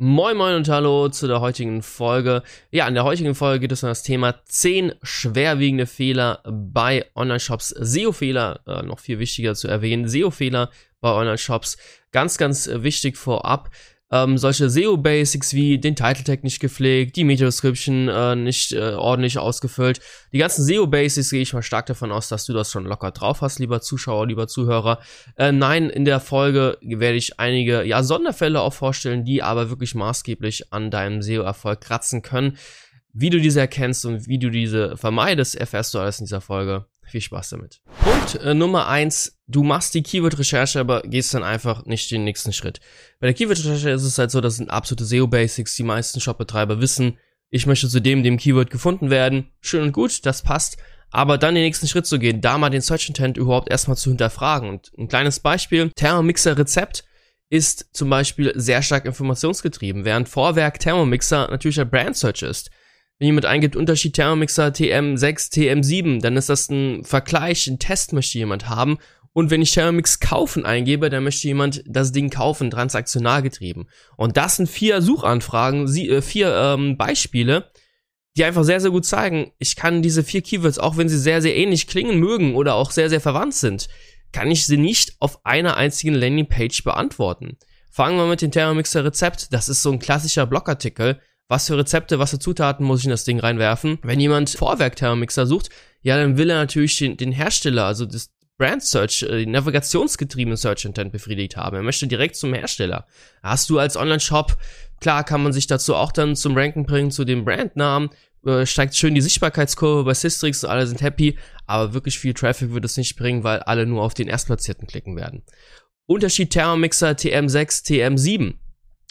Moin Moin und Hallo zu der heutigen Folge. Ja, in der heutigen Folge geht es um das Thema 10 schwerwiegende Fehler bei Online-Shops. SEO-Fehler, äh, noch viel wichtiger zu erwähnen, SEO-Fehler bei Online-Shops. Ganz, ganz wichtig vorab ähm, solche SEO-Basics wie den Title-Tag nicht gepflegt, die Meta-Description äh, nicht äh, ordentlich ausgefüllt. Die ganzen SEO-Basics gehe ich mal stark davon aus, dass du das schon locker drauf hast, lieber Zuschauer, lieber Zuhörer. Äh, nein, in der Folge werde ich einige ja, Sonderfälle auch vorstellen, die aber wirklich maßgeblich an deinem SEO-Erfolg kratzen können. Wie du diese erkennst und wie du diese vermeidest, erfährst du alles in dieser Folge. Viel Spaß damit. Punkt äh, Nummer eins: Du machst die Keyword-Recherche, aber gehst dann einfach nicht den nächsten Schritt. Bei der Keyword-Recherche ist es halt so, das sind absolute SEO-Basics. Die meisten Shop-Betreiber wissen, ich möchte zu dem, dem Keyword gefunden werden. Schön und gut, das passt. Aber dann den nächsten Schritt zu gehen, da mal den Search Intent überhaupt erstmal zu hinterfragen. Und ein kleines Beispiel, Thermomixer Rezept ist zum Beispiel sehr stark informationsgetrieben, während Vorwerk Thermomixer natürlich ein Brand Search ist. Wenn jemand eingibt Unterschied Thermomixer TM6, TM7, dann ist das ein Vergleich, ein Test möchte jemand haben. Und wenn ich Thermomix kaufen eingebe, dann möchte jemand das Ding kaufen, transaktional getrieben. Und das sind vier Suchanfragen, äh, vier ähm, Beispiele, die einfach sehr, sehr gut zeigen, ich kann diese vier Keywords, auch wenn sie sehr, sehr ähnlich klingen mögen oder auch sehr, sehr verwandt sind, kann ich sie nicht auf einer einzigen Landingpage beantworten. Fangen wir mit dem Thermomixer Rezept. Das ist so ein klassischer Blogartikel was für Rezepte, was für Zutaten muss ich in das Ding reinwerfen. Wenn jemand Vorwerk Thermomixer sucht, ja, dann will er natürlich den, den Hersteller, also das Brand Search, äh, navigationsgetriebene Search Intent befriedigt haben. Er möchte direkt zum Hersteller. Hast du als Online-Shop, klar kann man sich dazu auch dann zum Ranken bringen, zu dem Brandnamen, äh, steigt schön die Sichtbarkeitskurve bei Systrix und alle sind happy, aber wirklich viel Traffic wird es nicht bringen, weil alle nur auf den Erstplatzierten klicken werden. Unterschied Thermomixer TM6, TM7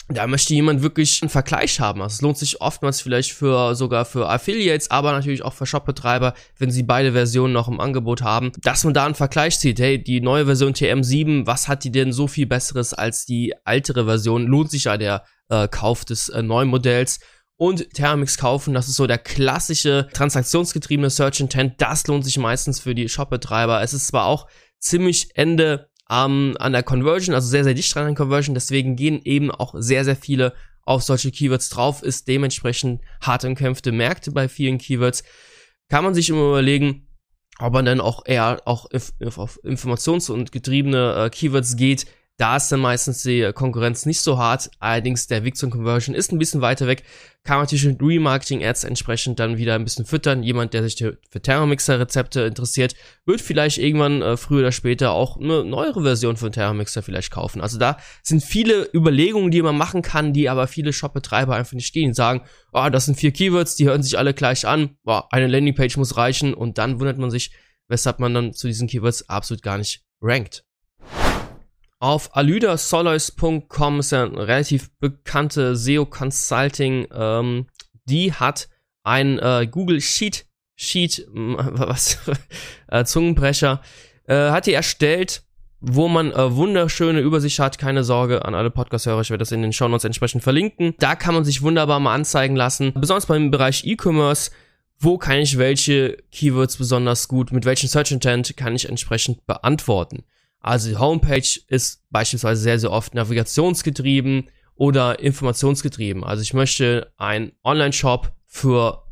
da möchte jemand wirklich einen Vergleich haben. Also es lohnt sich oftmals vielleicht für sogar für Affiliates, aber natürlich auch für Shopbetreiber, wenn sie beide Versionen noch im Angebot haben, dass man da einen Vergleich sieht. Hey, die neue Version TM7, was hat die denn so viel besseres als die ältere Version? Lohnt sich ja der äh, Kauf des äh, neuen Modells? Und Thermix kaufen, das ist so der klassische transaktionsgetriebene Search Intent. Das lohnt sich meistens für die Shopbetreiber. Es ist zwar auch ziemlich Ende ähm, an der Conversion, also sehr, sehr dicht dran an Conversion. Deswegen gehen eben auch sehr, sehr viele auf solche Keywords drauf, ist dementsprechend hart umkämpfte Märkte bei vielen Keywords. Kann man sich immer überlegen, ob man dann auch eher auch auf informations- und getriebene äh, Keywords geht, da ist dann meistens die Konkurrenz nicht so hart. Allerdings der Weg zum Conversion ist ein bisschen weiter weg. Kann man natürlich mit Remarketing-Ads entsprechend dann wieder ein bisschen füttern. Jemand, der sich für Thermomixer-Rezepte interessiert, wird vielleicht irgendwann äh, früher oder später auch eine neuere Version von Thermomixer vielleicht kaufen. Also da sind viele Überlegungen, die man machen kann, die aber viele Shop-Betreiber einfach nicht gehen. Die sagen, oh, das sind vier Keywords, die hören sich alle gleich an. Oh, eine Landingpage muss reichen. Und dann wundert man sich, weshalb man dann zu diesen Keywords absolut gar nicht rankt. Auf alydasolois.com ist ja eine relativ bekannte SEO Consulting. Ähm, die hat ein äh, Google Sheet, Sheet, was, äh, Zungenbrecher, äh, hat die erstellt, wo man äh, wunderschöne Übersicht hat. Keine Sorge an alle Podcast-Hörer, ich werde das in den Show Notes entsprechend verlinken. Da kann man sich wunderbar mal anzeigen lassen. Besonders beim Bereich E-Commerce wo kann ich welche Keywords besonders gut, mit welchem Search Intent kann ich entsprechend beantworten. Also die Homepage ist beispielsweise sehr, sehr oft navigationsgetrieben oder informationsgetrieben. Also ich möchte einen Online-Shop für,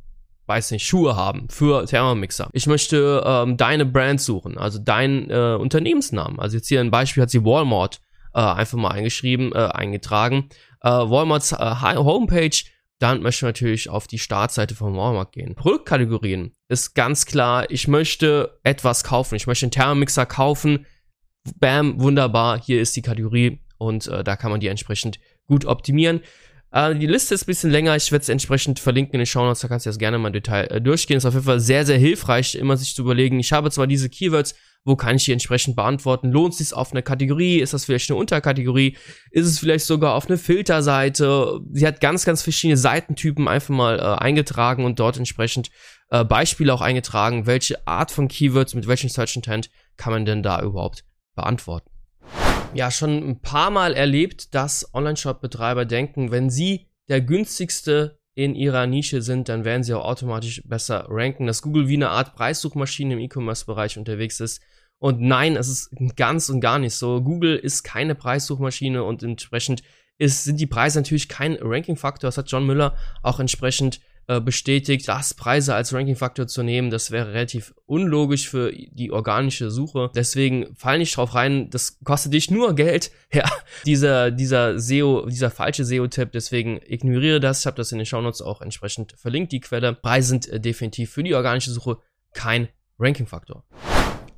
weiß nicht, Schuhe haben, für Thermomixer. Ich möchte ähm, deine Brand suchen, also deinen äh, Unternehmensnamen. Also jetzt hier ein Beispiel hat sie Walmart äh, einfach mal eingeschrieben, äh, eingetragen. Äh, Walmarts äh, Homepage dann möchte ich natürlich auf die Startseite von Walmart gehen. Produktkategorien ist ganz klar, ich möchte etwas kaufen. Ich möchte einen Thermomixer kaufen, bam, wunderbar, hier ist die Kategorie und äh, da kann man die entsprechend gut optimieren. Äh, die Liste ist ein bisschen länger, ich werde es entsprechend verlinken in den Show Notes, da kannst du das gerne mal im Detail äh, durchgehen. Ist auf jeden Fall sehr, sehr hilfreich, immer sich zu überlegen, ich habe zwar diese Keywords, wo kann ich die entsprechend beantworten? Lohnt es sich auf eine Kategorie? Ist das vielleicht eine Unterkategorie? Ist es vielleicht sogar auf eine Filterseite? Sie hat ganz, ganz verschiedene Seitentypen einfach mal äh, eingetragen und dort entsprechend äh, Beispiele auch eingetragen. Welche Art von Keywords mit welchem Search Intent kann man denn da überhaupt beantworten. Ja, schon ein paar Mal erlebt, dass Online-Shop-Betreiber denken, wenn sie der günstigste in ihrer Nische sind, dann werden sie auch automatisch besser ranken, dass Google wie eine Art Preissuchmaschine im E-Commerce-Bereich unterwegs ist. Und nein, es ist ganz und gar nicht so. Google ist keine Preissuchmaschine und entsprechend ist, sind die Preise natürlich kein Ranking-Faktor. Das hat John Müller auch entsprechend äh, bestätigt, das Preise als Ranking-Faktor zu nehmen, das wäre relativ unlogisch für die organische Suche. Deswegen fall nicht drauf rein, das kostet dich nur Geld. Ja, dieser, dieser SEO, dieser falsche SEO-Tipp, deswegen ignoriere das. Ich habe das in den Shownotes auch entsprechend verlinkt, die Quelle. Preise sind äh, definitiv für die organische Suche kein Ranking-Faktor.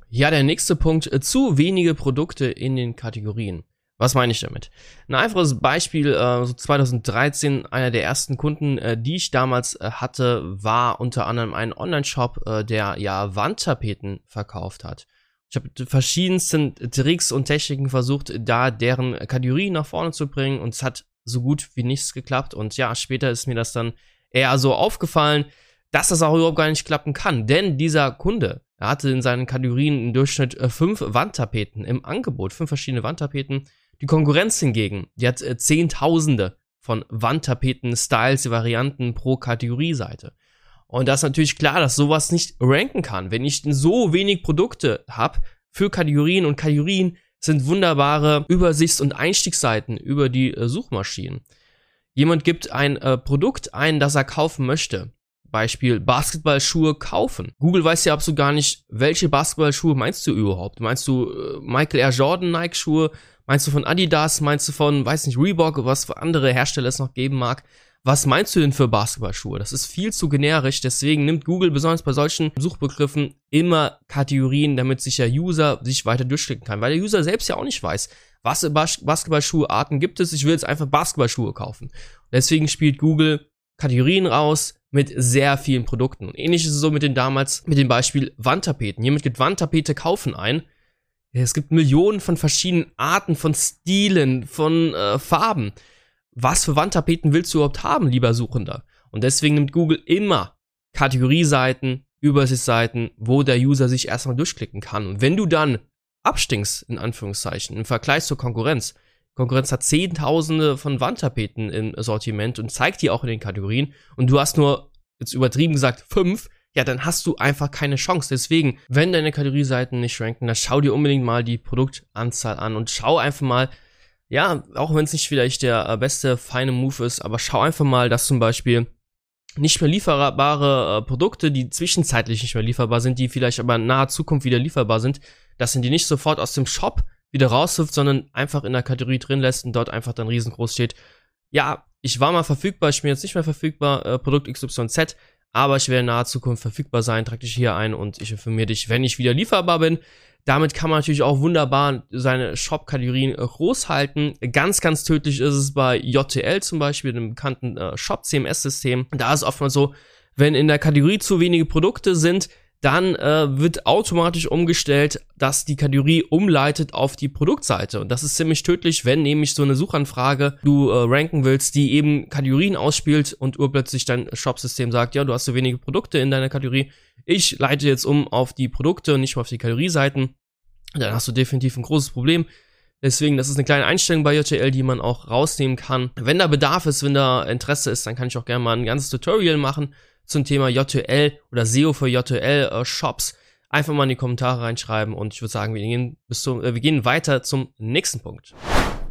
Ja, der nächste Punkt, äh, zu wenige Produkte in den Kategorien. Was meine ich damit? Ein einfaches Beispiel, äh, so 2013, einer der ersten Kunden, äh, die ich damals äh, hatte, war unter anderem ein Online-Shop, äh, der ja Wandtapeten verkauft hat. Ich habe verschiedensten Tricks und Techniken versucht, da deren Kategorien nach vorne zu bringen und es hat so gut wie nichts geklappt. Und ja, später ist mir das dann eher so aufgefallen, dass das auch überhaupt gar nicht klappen kann. Denn dieser Kunde, er hatte in seinen Kategorien im Durchschnitt äh, fünf Wandtapeten im Angebot, fünf verschiedene Wandtapeten die Konkurrenz hingegen, die hat äh, Zehntausende von Wandtapeten, Styles, Varianten pro Kategorieseite. Und das ist natürlich klar, dass sowas nicht ranken kann. Wenn ich so wenig Produkte habe für Kategorien und Kategorien sind wunderbare Übersichts- und Einstiegsseiten über die äh, Suchmaschinen. Jemand gibt ein äh, Produkt ein, das er kaufen möchte. Beispiel Basketballschuhe kaufen. Google weiß ja absolut gar nicht, welche Basketballschuhe meinst du überhaupt? Meinst du äh, Michael Air Jordan Nike Schuhe? Meinst du von Adidas? Meinst du von, weiß nicht, Reebok, was für andere Hersteller es noch geben mag? Was meinst du denn für Basketballschuhe? Das ist viel zu generisch, deswegen nimmt Google besonders bei solchen Suchbegriffen immer Kategorien, damit sich der User sich weiter durchklicken kann, weil der User selbst ja auch nicht weiß, was für Basketballschuhe-Arten gibt es. Ich will jetzt einfach Basketballschuhe kaufen. Deswegen spielt Google Kategorien raus mit sehr vielen Produkten. Und ähnlich ist es so mit den damals, mit dem Beispiel Wandtapeten. Jemand gibt Wandtapete kaufen ein es gibt Millionen von verschiedenen Arten, von Stilen, von äh, Farben. Was für Wandtapeten willst du überhaupt haben, lieber Suchender? Und deswegen nimmt Google immer Kategorieseiten, Übersichtsseiten, wo der User sich erstmal durchklicken kann. Und wenn du dann abstinkst, in Anführungszeichen, im Vergleich zur Konkurrenz, Konkurrenz hat Zehntausende von Wandtapeten im Sortiment und zeigt die auch in den Kategorien und du hast nur, jetzt übertrieben gesagt, fünf, ja, dann hast du einfach keine Chance. Deswegen, wenn deine Kategorieseiten nicht ranken, dann schau dir unbedingt mal die Produktanzahl an und schau einfach mal, ja, auch wenn es nicht vielleicht der äh, beste feine Move ist, aber schau einfach mal, dass zum Beispiel nicht mehr lieferbare äh, Produkte, die zwischenzeitlich nicht mehr lieferbar sind, die vielleicht aber in naher Zukunft wieder lieferbar sind, dass sind die nicht sofort aus dem Shop wieder rauswirft, sondern einfach in der Kategorie drin lässt und dort einfach dann riesengroß steht, ja, ich war mal verfügbar, ich bin jetzt nicht mehr verfügbar, äh, Produkt XYZ, aber ich werde in naher Zukunft verfügbar sein, trag dich hier ein und ich informiere dich, wenn ich wieder lieferbar bin. Damit kann man natürlich auch wunderbar seine Shop-Kategorien groß halten. Ganz, ganz tödlich ist es bei JTL zum Beispiel, dem bekannten äh, Shop-CMS-System. Da ist oftmals so, wenn in der Kategorie zu wenige Produkte sind, dann äh, wird automatisch umgestellt, dass die Kategorie umleitet auf die Produktseite. Und das ist ziemlich tödlich, wenn nämlich so eine Suchanfrage du äh, ranken willst, die eben Kategorien ausspielt und urplötzlich dein Shop-System sagt, ja, du hast so wenige Produkte in deiner Kategorie. Ich leite jetzt um auf die Produkte und nicht mehr auf die Kategorieseiten. Dann hast du definitiv ein großes Problem. Deswegen, das ist eine kleine Einstellung bei JTL, die man auch rausnehmen kann. Wenn da Bedarf ist, wenn da Interesse ist, dann kann ich auch gerne mal ein ganzes Tutorial machen zum Thema JTL oder SEO für JTL äh, Shops einfach mal in die Kommentare reinschreiben und ich würde sagen, wir gehen bis zum, äh, wir gehen weiter zum nächsten Punkt.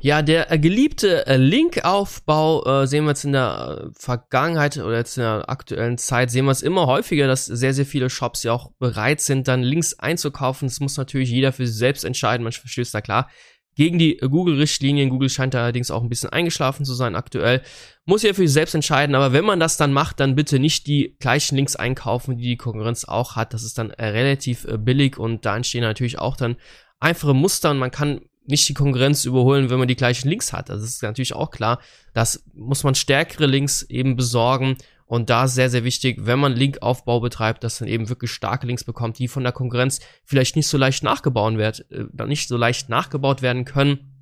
Ja, der äh, geliebte äh, Linkaufbau äh, sehen wir jetzt in der äh, Vergangenheit oder jetzt in der aktuellen Zeit sehen wir es immer häufiger, dass sehr sehr viele Shops ja auch bereit sind, dann Links einzukaufen. Das muss natürlich jeder für sich selbst entscheiden. Man verstößt da klar gegen die Google-Richtlinien. Google scheint da allerdings auch ein bisschen eingeschlafen zu sein aktuell. Muss ja für sich selbst entscheiden, aber wenn man das dann macht, dann bitte nicht die gleichen Links einkaufen, die die Konkurrenz auch hat. Das ist dann äh, relativ äh, billig und da entstehen natürlich auch dann einfache Muster und man kann nicht die Konkurrenz überholen, wenn man die gleichen Links hat. Das ist natürlich auch klar. Das muss man stärkere Links eben besorgen und da ist sehr, sehr wichtig, wenn man Linkaufbau betreibt, dass man eben wirklich starke Links bekommt, die von der Konkurrenz vielleicht nicht so leicht nachgebaut werden, äh, nicht so leicht nachgebaut werden können.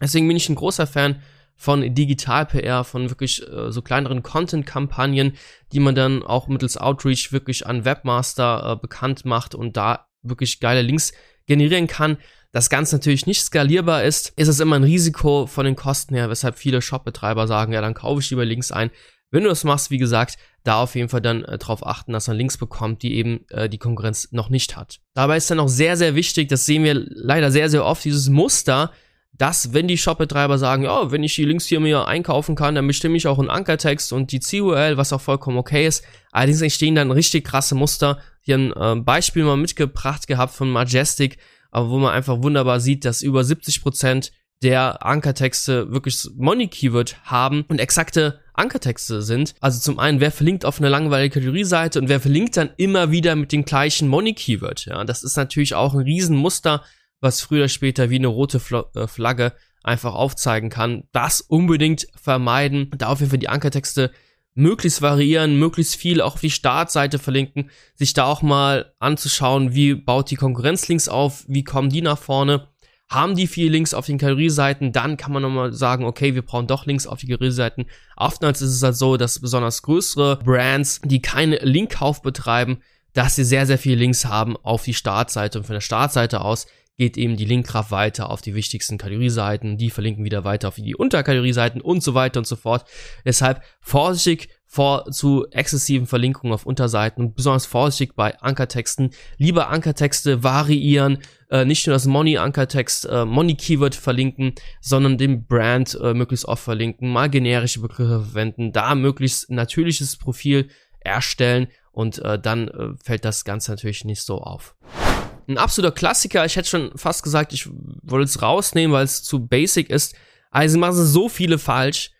Deswegen bin ich ein großer Fan von Digital-PR, von wirklich äh, so kleineren Content-Kampagnen, die man dann auch mittels Outreach wirklich an Webmaster äh, bekannt macht und da wirklich geile Links generieren kann. Das Ganze natürlich nicht skalierbar ist, ist es immer ein Risiko von den Kosten her, weshalb viele Shopbetreiber sagen, ja, dann kaufe ich lieber Links ein, wenn du das machst, wie gesagt, da auf jeden Fall dann äh, darauf achten, dass man Links bekommt, die eben äh, die Konkurrenz noch nicht hat. Dabei ist dann auch sehr, sehr wichtig, das sehen wir leider sehr, sehr oft, dieses Muster, dass wenn die Shop-Betreiber sagen, ja, wenn ich die Links hier mir einkaufen kann, dann bestimme ich auch einen Ankertext und die CURL, was auch vollkommen okay ist. Allerdings entstehen dann richtig krasse Muster. Hier ein äh, Beispiel mal mitgebracht gehabt von Majestic, aber wo man einfach wunderbar sieht, dass über 70 Prozent der Ankertexte wirklich Money-Keyword haben und exakte Ankertexte sind. Also zum einen, wer verlinkt auf eine langweilige Kategorieseite und wer verlinkt dann immer wieder mit dem gleichen Money-Keyword. Ja, das ist natürlich auch ein Riesenmuster, was früher oder später wie eine rote äh, Flagge einfach aufzeigen kann. Das unbedingt vermeiden. Da auf jeden Fall die Ankertexte möglichst variieren, möglichst viel auch auf die Startseite verlinken, sich da auch mal anzuschauen, wie baut die Konkurrenz Links auf, wie kommen die nach vorne haben die vier Links auf den Kategorieseiten, dann kann man nochmal sagen, okay, wir brauchen doch Links auf die Kategorieseiten. Oftmals ist es halt so, dass besonders größere Brands, die keinen Linkkauf betreiben, dass sie sehr, sehr viele Links haben auf die Startseite und von der Startseite aus geht eben die Linkkraft weiter auf die wichtigsten Kategorieseiten, die verlinken wieder weiter auf die Unterkategorieseiten und so weiter und so fort. Deshalb vorsichtig vor zu exzessiven Verlinkungen auf Unterseiten und besonders vorsichtig bei Ankertexten. Lieber Ankertexte variieren, äh, nicht nur das Money-Ankertext, äh, Money-Keyword verlinken, sondern den Brand äh, möglichst oft verlinken, mal generische Begriffe verwenden, da möglichst natürliches Profil erstellen und äh, dann äh, fällt das Ganze natürlich nicht so auf. Ein absoluter Klassiker, ich hätte schon fast gesagt, ich wollte es rausnehmen, weil es zu basic ist. Also machen so viele falsch,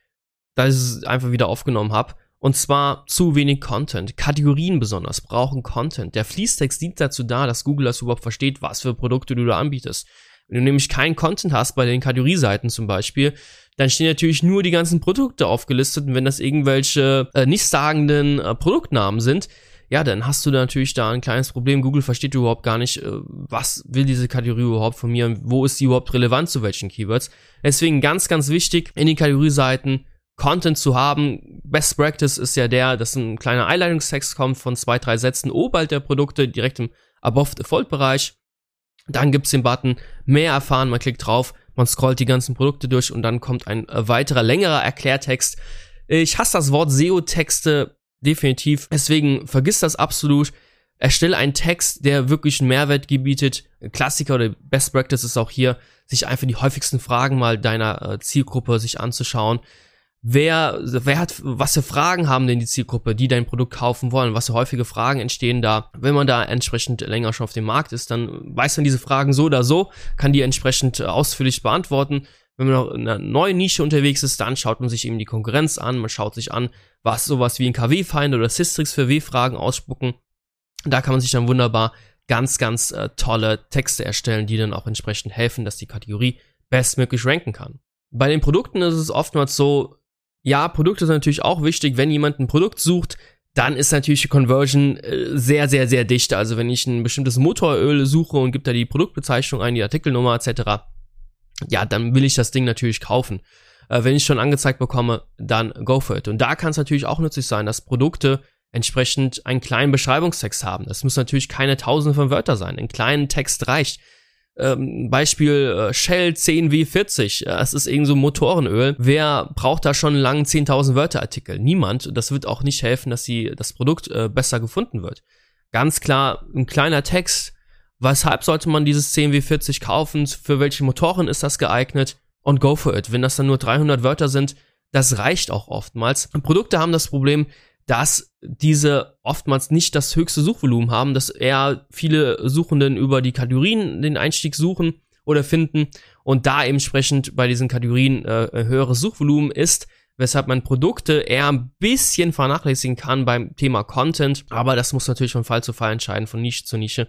dass ich es einfach wieder aufgenommen habe. Und zwar zu wenig Content. Kategorien besonders brauchen Content. Der Fließtext dient dazu da, dass Google das überhaupt versteht, was für Produkte du da anbietest. Wenn du nämlich keinen Content hast bei den Kategorieseiten zum Beispiel, dann stehen natürlich nur die ganzen Produkte aufgelistet und wenn das irgendwelche äh, nichtssagenden äh, Produktnamen sind, ja, dann hast du da natürlich da ein kleines Problem. Google versteht überhaupt gar nicht, äh, was will diese Kategorie überhaupt von mir und wo ist sie überhaupt relevant zu welchen Keywords. Deswegen ganz, ganz wichtig, in den Kategorieseiten Content zu haben. Best Practice ist ja der, dass ein kleiner Einleitungstext kommt von zwei, drei Sätzen oberhalb der Produkte, direkt im Above Default Bereich. Dann gibt's den Button mehr erfahren, man klickt drauf, man scrollt die ganzen Produkte durch und dann kommt ein äh, weiterer, längerer Erklärtext. Ich hasse das Wort SEO-Texte definitiv, deswegen vergiss das absolut. Erstelle einen Text, der wirklich einen Mehrwert gebietet. Klassiker oder Best Practice ist auch hier, sich einfach die häufigsten Fragen mal deiner äh, Zielgruppe sich anzuschauen wer, wer hat, was für Fragen haben denn die Zielgruppe, die dein Produkt kaufen wollen? Was für häufige Fragen entstehen da? Wenn man da entsprechend länger schon auf dem Markt ist, dann weiß man diese Fragen so oder so, kann die entsprechend ausführlich beantworten. Wenn man noch in einer neuen Nische unterwegs ist, dann schaut man sich eben die Konkurrenz an, man schaut sich an, was sowas wie ein KW-Find oder Systrix für W-Fragen ausspucken. Da kann man sich dann wunderbar ganz, ganz äh, tolle Texte erstellen, die dann auch entsprechend helfen, dass die Kategorie bestmöglich ranken kann. Bei den Produkten ist es oftmals so, ja, Produkte sind natürlich auch wichtig. Wenn jemand ein Produkt sucht, dann ist natürlich die Conversion äh, sehr, sehr, sehr dicht. Also wenn ich ein bestimmtes Motoröl suche und gibt da die Produktbezeichnung ein, die Artikelnummer etc., ja, dann will ich das Ding natürlich kaufen. Äh, wenn ich schon angezeigt bekomme, dann go for it. Und da kann es natürlich auch nützlich sein, dass Produkte entsprechend einen kleinen Beschreibungstext haben. Das muss natürlich keine tausende von Wörter sein. Ein kleinen Text reicht ähm, Beispiel äh, Shell 10W40, es ist irgend so Motorenöl. Wer braucht da schon einen langen 10.000 Wörter Artikel? Niemand. Das wird auch nicht helfen, dass sie, das Produkt äh, besser gefunden wird. Ganz klar, ein kleiner Text. Weshalb sollte man dieses 10W40 kaufen? Für welche Motoren ist das geeignet? Und go for it. Wenn das dann nur 300 Wörter sind, das reicht auch oftmals. Produkte haben das Problem, dass diese oftmals nicht das höchste Suchvolumen haben, dass eher viele Suchenden über die Kategorien den Einstieg suchen oder finden und da entsprechend bei diesen Kategorien äh, höheres Suchvolumen ist, weshalb man Produkte eher ein bisschen vernachlässigen kann beim Thema Content, aber das muss natürlich von Fall zu Fall entscheiden, von Nische zu Nische.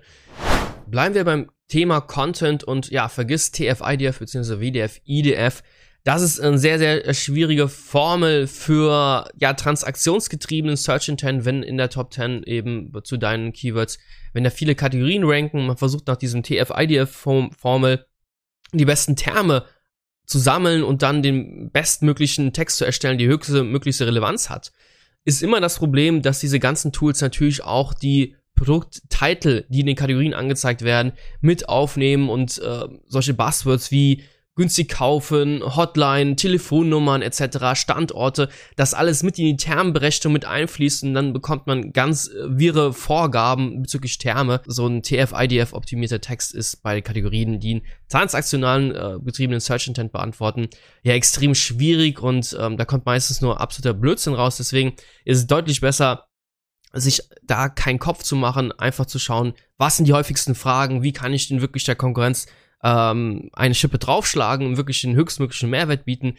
Bleiben wir beim Thema Content und ja, vergiss TF-IDF bzw. WDF-IDF. Das ist eine sehr, sehr schwierige Formel für ja, transaktionsgetriebenen Search Intent, wenn in der Top 10 eben zu deinen Keywords, wenn da viele Kategorien ranken, man versucht nach diesem TF-IDF-Formel die besten Terme zu sammeln und dann den bestmöglichen Text zu erstellen, die höchste möglichste Relevanz hat, ist immer das Problem, dass diese ganzen Tools natürlich auch die Produkttitel, die in den Kategorien angezeigt werden, mit aufnehmen und äh, solche Buzzwords wie günstig kaufen, Hotline, Telefonnummern etc., Standorte, das alles mit in die Termberechnung mit einfließt und dann bekommt man ganz äh, wirre Vorgaben bezüglich Terme. So ein TF-IDF optimierter Text ist bei Kategorien, die einen transaktionalen äh, betriebenen Search Intent beantworten, ja extrem schwierig und ähm, da kommt meistens nur absoluter Blödsinn raus. Deswegen ist es deutlich besser, sich da keinen Kopf zu machen, einfach zu schauen, was sind die häufigsten Fragen, wie kann ich denn wirklich der Konkurrenz ähm, eine Schippe draufschlagen und wirklich den höchstmöglichen Mehrwert bieten.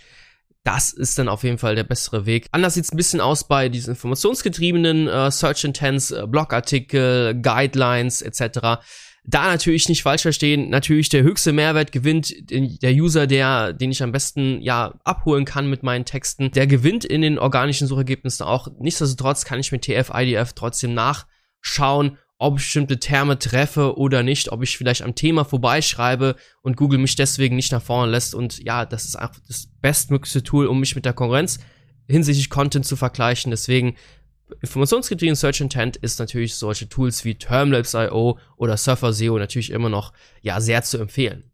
Das ist dann auf jeden Fall der bessere Weg. Anders sieht's ein bisschen aus bei diesen informationsgetriebenen äh, Search Intents, äh, Blogartikel, Guidelines etc. Da natürlich nicht falsch verstehen, natürlich der höchste Mehrwert gewinnt der User, der, den ich am besten ja abholen kann mit meinen Texten, der gewinnt in den organischen Suchergebnissen auch. Nichtsdestotrotz kann ich mit TF, IDF trotzdem nachschauen ob ich bestimmte Terme treffe oder nicht, ob ich vielleicht am Thema vorbeischreibe und Google mich deswegen nicht nach vorne lässt. Und ja, das ist einfach das bestmögliche Tool, um mich mit der Konkurrenz hinsichtlich Content zu vergleichen. Deswegen informationsgetrieben Search Intent ist natürlich solche Tools wie Termlabs.io oder Surfer SEO natürlich immer noch ja sehr zu empfehlen.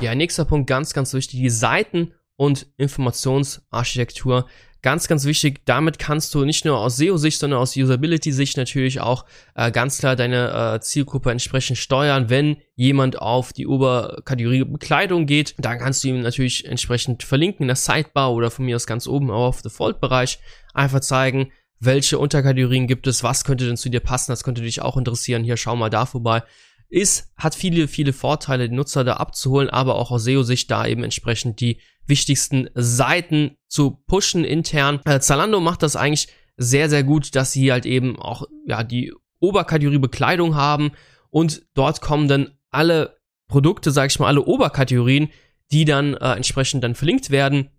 Ja, nächster Punkt ganz ganz wichtig, die Seiten und Informationsarchitektur Ganz, ganz wichtig, damit kannst du nicht nur aus SEO-Sicht, sondern aus Usability-Sicht natürlich auch äh, ganz klar deine äh, Zielgruppe entsprechend steuern. Wenn jemand auf die Oberkategorie Bekleidung geht, dann kannst du ihm natürlich entsprechend verlinken in der Sidebar oder von mir aus ganz oben auf Default-Bereich einfach zeigen, welche Unterkategorien gibt es, was könnte denn zu dir passen, das könnte dich auch interessieren. Hier schau mal da vorbei ist, hat viele, viele Vorteile, den Nutzer da abzuholen, aber auch aus SEO-Sicht da eben entsprechend die wichtigsten Seiten zu pushen intern. Äh, Zalando macht das eigentlich sehr, sehr gut, dass sie halt eben auch, ja, die Oberkategorie Bekleidung haben und dort kommen dann alle Produkte, sag ich mal, alle Oberkategorien, die dann äh, entsprechend dann verlinkt werden.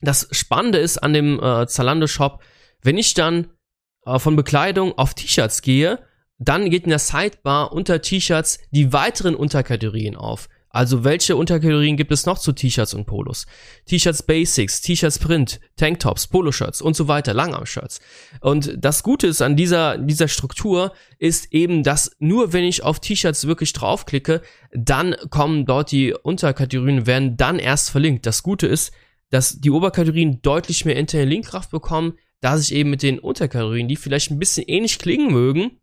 Das Spannende ist an dem äh, Zalando Shop, wenn ich dann äh, von Bekleidung auf T-Shirts gehe, dann geht in der Sidebar unter T-Shirts die weiteren Unterkategorien auf. Also welche Unterkategorien gibt es noch zu T-Shirts und Polos? T-Shirts Basics, T-Shirts Print, Tanktops, Poloshirts und so weiter, Langarm-Shirts. Und das Gute ist an dieser, dieser Struktur ist eben, dass nur wenn ich auf T-Shirts wirklich draufklicke, dann kommen dort die Unterkategorien, werden dann erst verlinkt. Das Gute ist, dass die Oberkategorien deutlich mehr interne Linkkraft bekommen, da sich eben mit den Unterkategorien, die vielleicht ein bisschen ähnlich klingen mögen,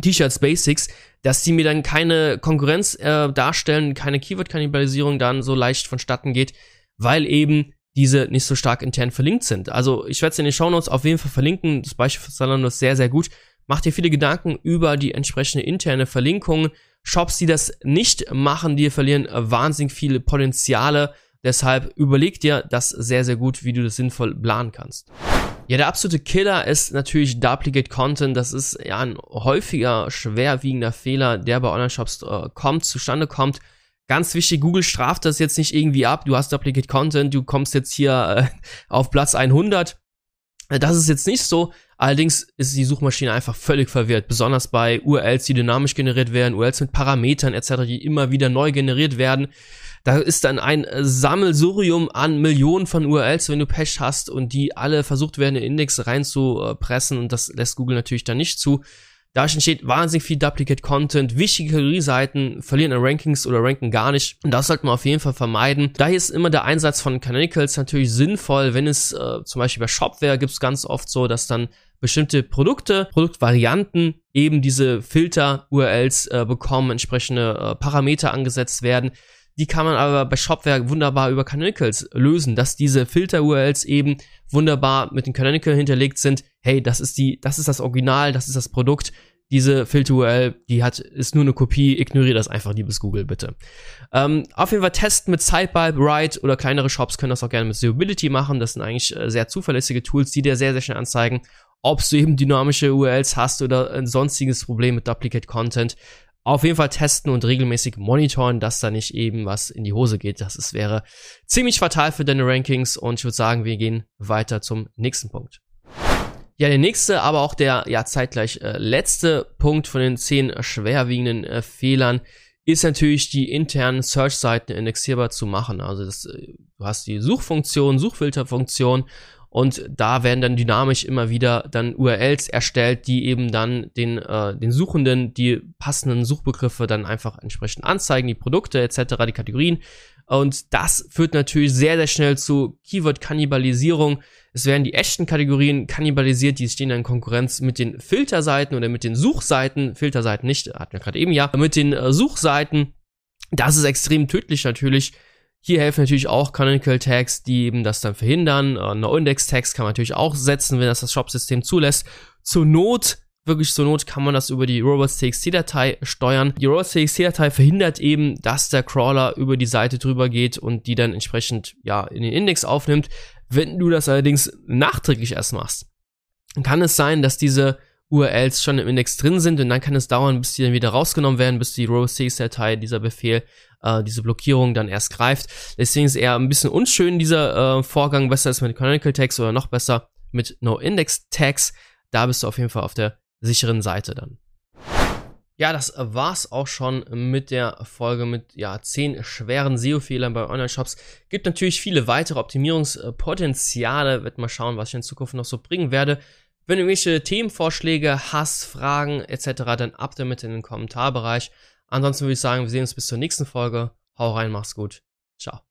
T-Shirts Basics, dass die mir dann keine Konkurrenz äh, darstellen, keine Keyword-Kannibalisierung dann so leicht vonstatten geht, weil eben diese nicht so stark intern verlinkt sind. Also ich werde es in den Shownotes auf jeden Fall verlinken. Das Beispiel von Zalando ist sehr, sehr gut. Macht dir viele Gedanken über die entsprechende interne Verlinkung. Shops, die das nicht machen, die verlieren wahnsinnig viele Potenziale. Deshalb überleg dir das sehr, sehr gut, wie du das sinnvoll planen kannst. Ja, der absolute Killer ist natürlich Duplicate Content. Das ist ja ein häufiger, schwerwiegender Fehler, der bei Online-Shops äh, kommt, zustande kommt. Ganz wichtig, Google straft das jetzt nicht irgendwie ab. Du hast Duplicate Content, du kommst jetzt hier äh, auf Platz 100. Äh, das ist jetzt nicht so. Allerdings ist die Suchmaschine einfach völlig verwirrt, besonders bei URLs, die dynamisch generiert werden, URLs mit Parametern etc., die immer wieder neu generiert werden. Da ist dann ein Sammelsurium an Millionen von URLs, wenn du Pech hast und die alle versucht werden, in den Index reinzupressen und das lässt Google natürlich dann nicht zu. Da entsteht wahnsinnig viel Duplicate Content. Wichtige Kategorieseiten verlieren an Rankings oder ranken gar nicht. Und das sollte man auf jeden Fall vermeiden. Daher ist immer der Einsatz von Canonicals natürlich sinnvoll. Wenn es äh, zum Beispiel bei Shopware gibt es ganz oft so, dass dann bestimmte Produkte, Produktvarianten eben diese Filter-URLs äh, bekommen, entsprechende äh, Parameter angesetzt werden. Die kann man aber bei Shopware wunderbar über Canonicals lösen, dass diese Filter-URLs eben wunderbar mit den Canonical hinterlegt sind. Hey, das ist die, das ist das Original, das ist das Produkt. Diese Filter-URL, die hat, ist nur eine Kopie. Ignoriere das einfach, liebes Google, bitte. Ähm, auf jeden Fall testen mit Sidebar, Right oder kleinere Shops können das auch gerne mit Seeability machen. Das sind eigentlich äh, sehr zuverlässige Tools, die dir sehr, sehr schnell anzeigen, ob du eben dynamische URLs hast oder ein sonstiges Problem mit Duplicate Content auf jeden Fall testen und regelmäßig monitoren, dass da nicht eben was in die Hose geht. Das ist, wäre ziemlich fatal für deine Rankings und ich würde sagen, wir gehen weiter zum nächsten Punkt. Ja, der nächste, aber auch der ja zeitgleich äh, letzte Punkt von den zehn schwerwiegenden äh, Fehlern ist natürlich die internen Search-Seiten indexierbar zu machen. Also das, äh, du hast die Suchfunktion, Suchfilterfunktion und da werden dann dynamisch immer wieder dann URLs erstellt, die eben dann den, äh, den Suchenden die passenden Suchbegriffe dann einfach entsprechend anzeigen, die Produkte etc., die Kategorien Und das führt natürlich sehr, sehr schnell zu Keyword-Kannibalisierung. Es werden die echten Kategorien kannibalisiert, die stehen dann in Konkurrenz mit den Filterseiten oder mit den Suchseiten. Filterseiten nicht, hatten wir gerade eben ja, mit den äh, Suchseiten. Das ist extrem tödlich natürlich. Hier helfen natürlich auch Canonical Tags, die eben das dann verhindern. Äh, No-Index-Tags kann man natürlich auch setzen, wenn das das Shop-System zulässt. Zur Not wirklich zur Not kann man das über die robots.txt-Datei steuern. Die robots.txt-Datei verhindert eben, dass der Crawler über die Seite drüber geht und die dann entsprechend ja in den Index aufnimmt. Wenn du das allerdings nachträglich erst machst, kann es sein, dass diese URLs schon im Index drin sind und dann kann es dauern, bis die dann wieder rausgenommen werden, bis die robots.txt-Datei, dieser Befehl, äh, diese Blockierung dann erst greift. Deswegen ist eher ein bisschen unschön dieser äh, Vorgang, besser als mit Canonical Tags oder noch besser mit No-Index-Tags. Da bist du auf jeden Fall auf der sicheren Seite dann. Ja, das war's auch schon mit der Folge mit ja, 10 schweren SEO-Fehlern bei Online-Shops. Gibt natürlich viele weitere Optimierungspotenziale. Wird mal schauen, was ich in Zukunft noch so bringen werde. Wenn du irgendwelche Themenvorschläge hast, Fragen etc., dann ab damit in den Kommentarbereich. Ansonsten würde ich sagen, wir sehen uns bis zur nächsten Folge. Hau rein, mach's gut. Ciao.